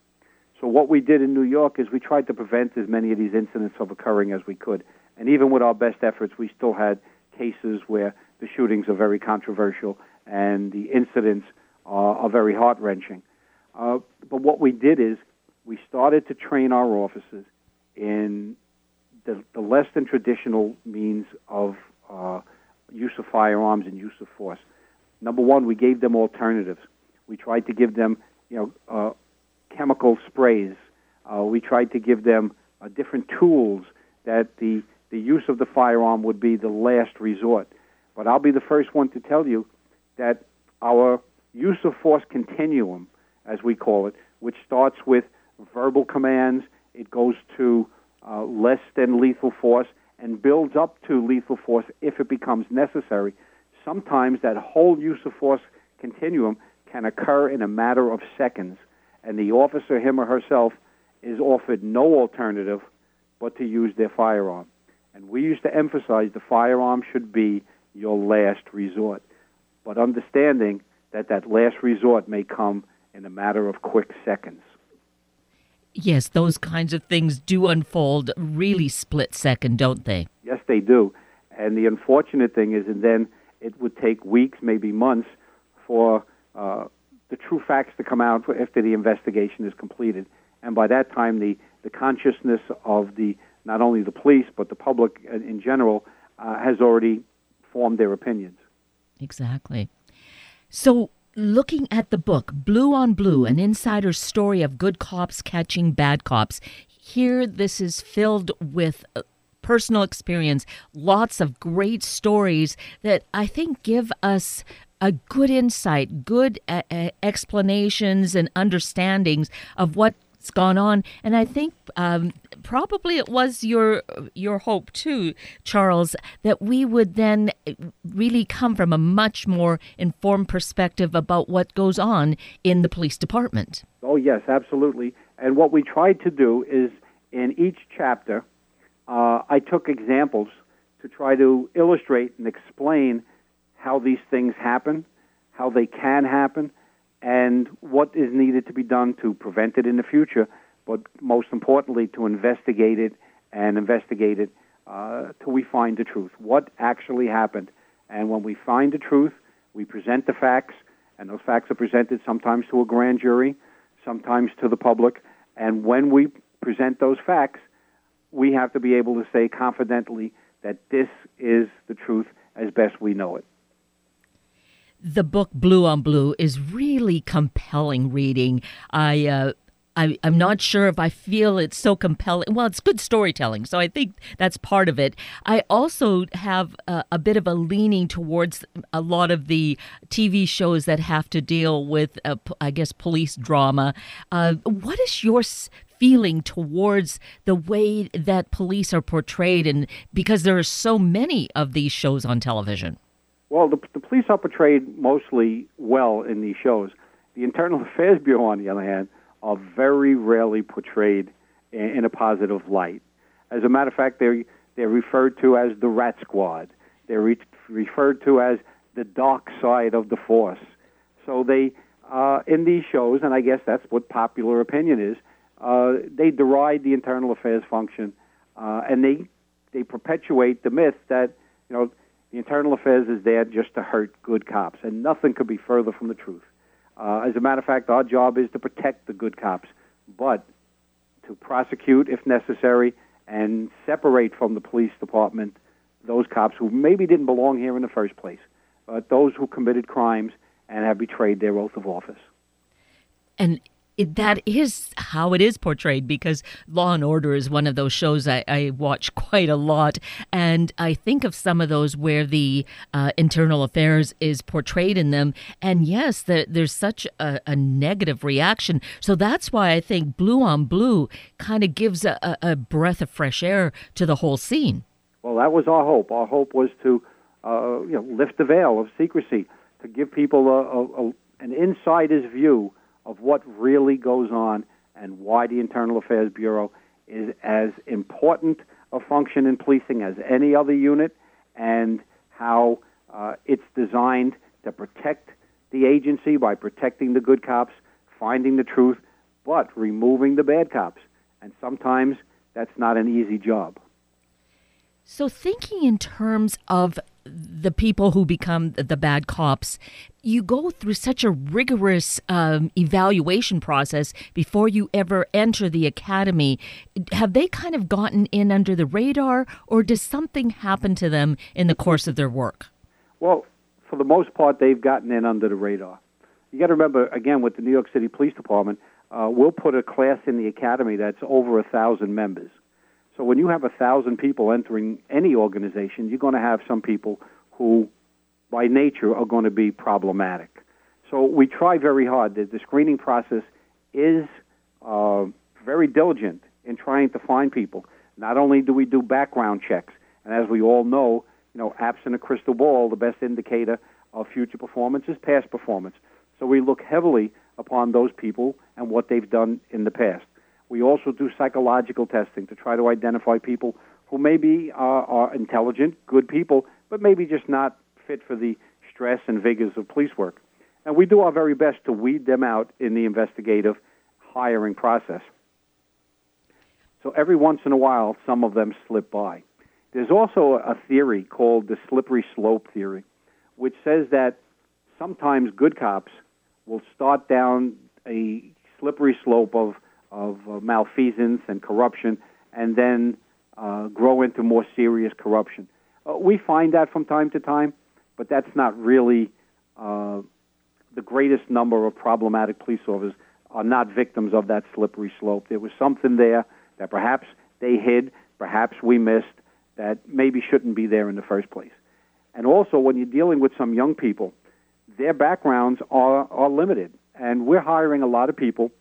So what we did in New York is we tried to prevent as many of these incidents of occurring as we could. And even with our best efforts, we still had cases where the shootings are very controversial and the incidents are, are very heart wrenching. Uh, but what we did is we started to train our officers in the, the less than traditional means of uh, use of firearms and use of force. Number one, we gave them alternatives. We tried to give them, you know, uh, chemical sprays. Uh, we tried to give them uh, different tools that the the use of the firearm would be the last resort. But I'll be the first one to tell you that our use of force continuum, as we call it, which starts with verbal commands. It goes to uh, less than lethal force and builds up to lethal force if it becomes necessary. Sometimes that whole use of force continuum can occur in a matter of seconds, and the officer, him or herself, is offered no alternative but to use their firearm. And we used to emphasize the firearm should be your last resort, but understanding that that last resort may come in a matter of quick seconds. Yes, those kinds of things do unfold really split second, don't they? Yes, they do. And the unfortunate thing is, and then it would take weeks, maybe months, for uh, the true facts to come out after the investigation is completed. And by that time, the, the consciousness of the not only the police but the public in general uh, has already formed their opinions. Exactly. So, looking at the book, Blue on Blue, an insider's story of good cops catching bad cops, here this is filled with uh, personal experience, lots of great stories that I think give us a good insight, good uh, uh, explanations and understandings of what's gone on. And I think um, probably it was your your hope too, Charles, that we would then really come from a much more informed perspective about what goes on in the police department. Oh yes, absolutely. And what we tried to do is in each chapter, uh, I took examples to try to illustrate and explain how these things happen, how they can happen, and what is needed to be done to prevent it in the future, but most importantly, to investigate it and investigate it uh, till we find the truth. What actually happened? And when we find the truth, we present the facts, and those facts are presented sometimes to a grand jury, sometimes to the public. And when we present those facts, we have to be able to say confidently that this is the truth as best we know it the book Blue on Blue is really compelling reading. I uh, I, am not sure if I feel it's so compelling. Well, it's good storytelling, so I think that's part of it. I also have a, a, bit of a leaning towards a lot of the TV shows that have to deal with, uh, I guess, police drama. Uh, what is your feeling towards the way that police are portrayed, and because there are so many of these shows on television? Well, the, the police are portrayed mostly well in these shows. The Internal Affairs Bureau, on the other hand, are very rarely portrayed in, in a positive light. As a matter of fact, they're, they're referred to as the Rat Squad. They're re- referred to as the dark side of the force. So they, uh, in these shows, and I guess that's what popular opinion is, uh, they deride the internal affairs function, uh, and they they perpetuate the myth that you know the Internal Affairs is there just to hurt good cops, and nothing could be further from the truth. Uh, as a matter of fact, our job is to protect the good cops, but to prosecute if necessary and separate from the police department those cops who maybe didn't belong here in the first place, but those who committed crimes and have betrayed their oath of office. And it, that is how it is portrayed because Law and Order is one of those shows I, I watch quite a lot. And I think of some of those where the uh, internal affairs is portrayed in them. And yes, the, there's such a, a, negative reaction. So that's why I think Blue on Blue kind of gives a, a, breath of fresh air to the whole scene. Well, that was our hope. Our hope was to uh, you know, lift the veil of secrecy, to give people a, an insider's view of what really goes on and why the Internal Affairs Bureau is as important a function in policing as any other unit, and how uh, it's designed to protect the agency by protecting the good cops, finding the truth, but removing the bad cops. And sometimes that's not an easy job. So, thinking in terms of the people who become the bad cops, you go through such a rigorous um, evaluation process before you ever enter the academy. Have they kind of gotten in under the radar, or does something happen to them in the course of their work? Well, for the most part, they've gotten in under the radar. You got to remember, again, with the New York City Police Department, uh, we'll put a class in the academy that's over a thousand members. So when you have a thousand people entering any organization, you're going to have some people who, by nature, are going to be problematic. So we try very hard. The, the screening process is uh, very diligent in trying to find people. Not only do we do background checks, and as we all know, you know, absent a crystal ball, the best indicator of future performance is past performance. So we look heavily upon those people and what they've done in the past. We also do psychological testing to try to identify people who maybe are, are intelligent, good people, but maybe just not fit for the stress and vigors of police work. And we do our very best to weed them out in the investigative hiring process. So every once in a while, some of them slip by. There's also a theory called the slippery slope theory, which says that sometimes good cops will start down a slippery slope of of uh, malfeasance and corruption, and then uh, grow into more serious corruption. Uh, we find that from time to time, but that's not really uh, the greatest number of problematic police officers are not victims of that slippery slope. There was something there that perhaps they hid, perhaps we missed, that maybe shouldn't be there in the first place. And also, when you're dealing with some young people, their backgrounds are, are limited. And we're hiring a lot of people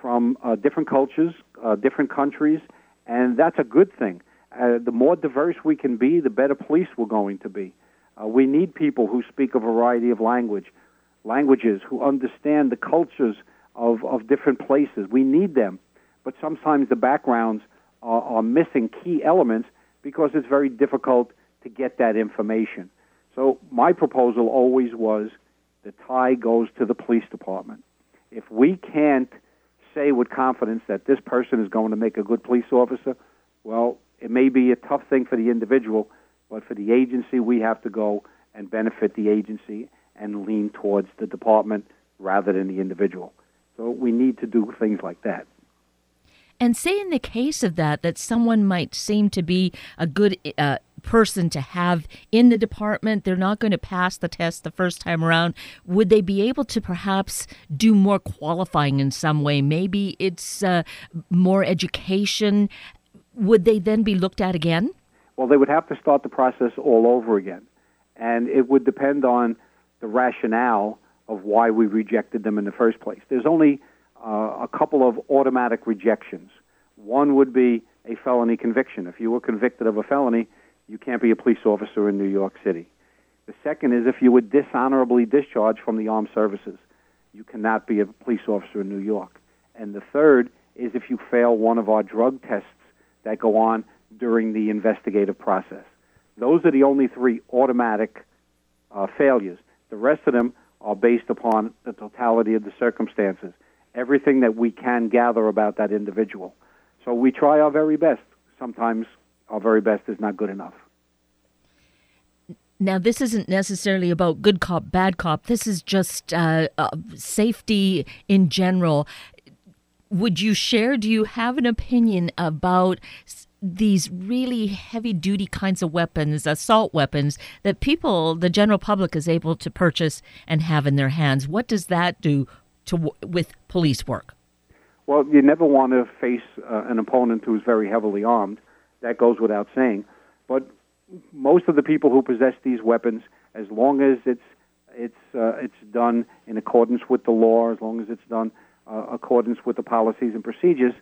from uh, different cultures, uh, different countries, and that's a good thing. Uh, the more diverse we can be, the better police we're going to be. Uh, we need people who speak a variety of language, languages, who understand the cultures of, of different places. We need them, but sometimes the backgrounds are, are missing key elements because it's very difficult to get that information. So my proposal always was the tie goes to the police department. If we can't say with confidence that this person is going to make a good police officer, well, it may be a tough thing for the individual, but for the agency, we have to go and benefit the agency and lean towards the department rather than the individual. So we need to do things like that. And say in the case of that, that someone might seem to be a good uh, person to have in the department, they're not going to pass the test the first time around. Would they be able to perhaps do more qualifying in some way? Maybe it's uh, more education. Would they then be looked at again? Well, they would have to start the process all over again. And it would depend on the rationale of why we rejected them in the first place. There's only uh, a couple of automatic rejections. One would be a felony conviction. If you were convicted of a felony, you can't be a police officer in New York City. The second is if you were dishonorably discharged from the armed services, you cannot be a police officer in New York. And the third is if you fail one of our drug tests that go on during the investigative process. Those are the only three automatic uh, failures. The rest of them are based upon the totality of the circumstances, everything that we can gather about that individual. So we try our very best. Sometimes our very best is not good enough. Now, this isn't necessarily about good cop, bad cop. This is just uh, uh, safety in general. Would you share? Do you have an opinion about these really heavy duty kinds of weapons, assault weapons, that people, the general public, is able to purchase and have in their hands. What does that do to with police work? Well, you never want to face uh, an opponent who's very heavily armed. That goes without saying. But most of the people who possess these weapons, as long as it's it's uh, it's done in accordance with the law, as long as it's done uh, accordance with the policies and procedures,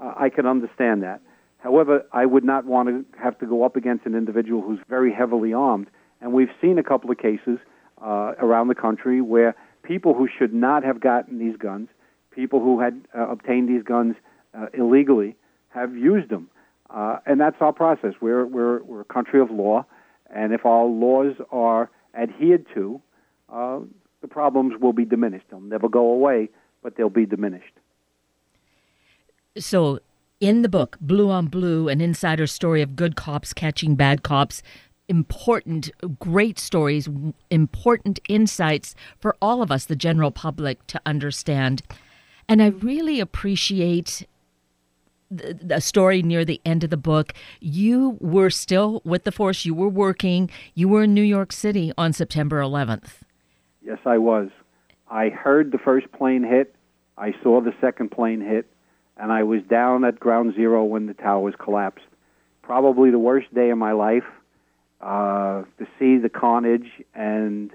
uh, I can understand that. However, I would not want to have to go up against an individual who's very heavily armed. And we've seen a couple of cases uh, around the country where people who should not have gotten these guns, people who had uh, obtained these guns uh, illegally, have used them. Uh, and that's our process. We're, we're, we're a country of law, and if our laws are adhered to, uh, the problems will be diminished. They'll never go away, but they'll be diminished. So in the book, Blue on Blue, an insider story of good cops catching bad cops, important, great stories, important insights for all of us, the general public, to understand. And I really appreciate the, the story near the end of the book. You were still with the force, you were working, you were in New York City on September 11th. Yes, I was. I heard the first plane hit, I saw the second plane hit and I was down at ground zero when the towers collapsed. Probably the worst day of my life uh, to see the carnage and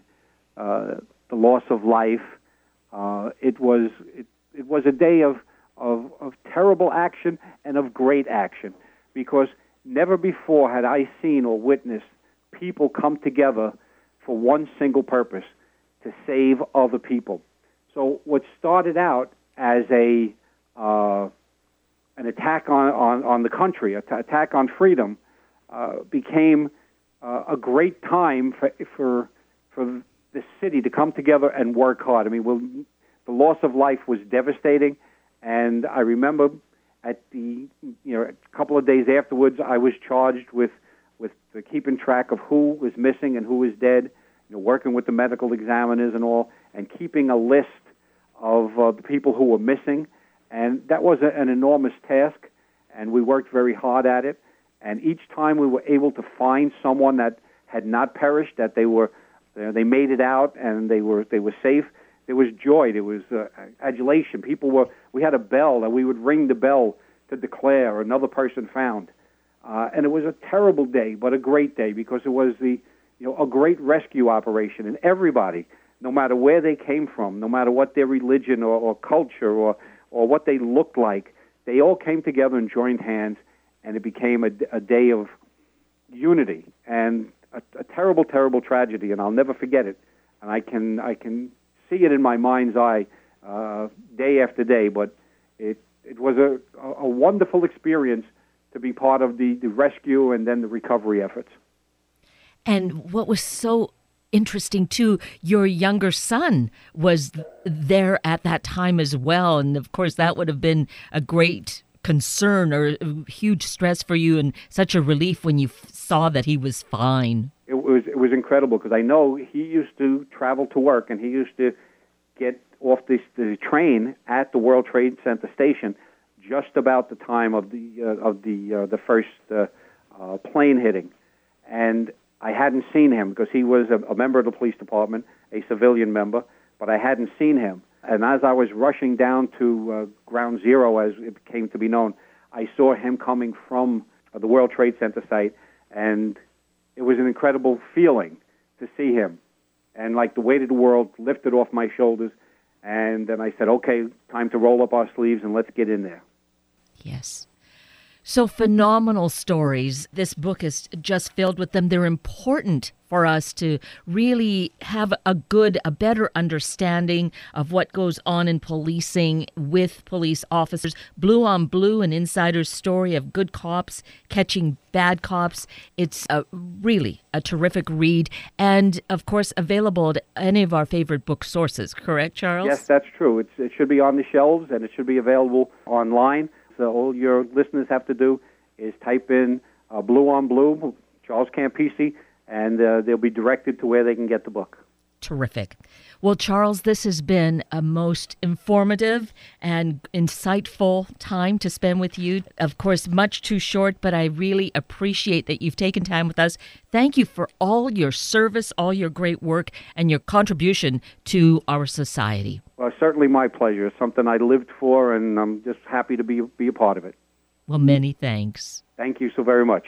uh, the loss of life. Uh, it was it, it was a day of, of of terrible action and of great action because never before had I seen or witnessed people come together for one single purpose to save other people. So what started out as a uh, an attack on, on, on the country, an attack on freedom, uh, became uh, a great time for, for, for the city to come together and work hard. I mean, we'll, the loss of life was devastating, and I remember at the you know a couple of days afterwards, I was charged with with keeping track of who was missing and who was dead. You know, working with the medical examiners and all, and keeping a list of uh, the people who were missing and that was a, an enormous task, and we worked very hard at it. And each time we were able to find someone that had not perished, that they were they made it out and they were they were safe. There was joy. There was uh, adulation. People were. We had a bell, and we would ring the bell to declare another person found. Uh, and it was a terrible day, but a great day because it was the, you know, a great rescue operation, and everybody, no matter where they came from, no matter what their religion or, or culture or or what they looked like, they all came together and joined hands, and it became a, a day of unity and a, a terrible, terrible tragedy, and I'll never forget it. And I can I can see it in my mind's eye uh, day after day, but it it was a, a wonderful experience to be part of the, the rescue and then the recovery efforts. And what was so interesting too, your younger son was there at that time as well. And of course, that would have been a great concern or huge stress for you and such a relief when you saw that he was fine. It was it was incredible because I know he used to travel to work and he used to get off this, the train at the World Trade Center station just about the time of the uh, of the uh, the first uh, uh, plane hitting, and I hadn't seen him because he was a, a member of the police department, a civilian member, but I hadn't seen him. And as I was rushing down to uh, Ground Zero, as it came to be known, I saw him coming from uh, the World Trade Center site, and it was an incredible feeling to see him. And like the weight of the world lifted off my shoulders, and then I said, "Okay, time to roll up our sleeves and let's get in there." Yes. So phenomenal stories. This book is just filled with them. They're important for us to really have a good, a better understanding of what goes on in policing with police officers. Blue on Blue, an insider's story of good cops catching bad cops. It's a, really a terrific read, and of course, available at any of our favorite book sources. Correct, Charles? Yes, that's true. It's, it should be on the shelves, and it should be available online. So all your listeners have to do is type in uh, Blue on Blue, Charles Campisi, and uh, they'll be directed to where they can get the book. Terrific. Well, Charles, this has been a most informative and insightful time to spend with you. Of course, much too short, but I really appreciate that you've taken time with us. Thank you for all your service, all your great work, and your contribution to our society. Well, certainly my pleasure. It's something I lived for, and I'm just happy to be, be a part of it. Well, many thanks. Thank you so very much.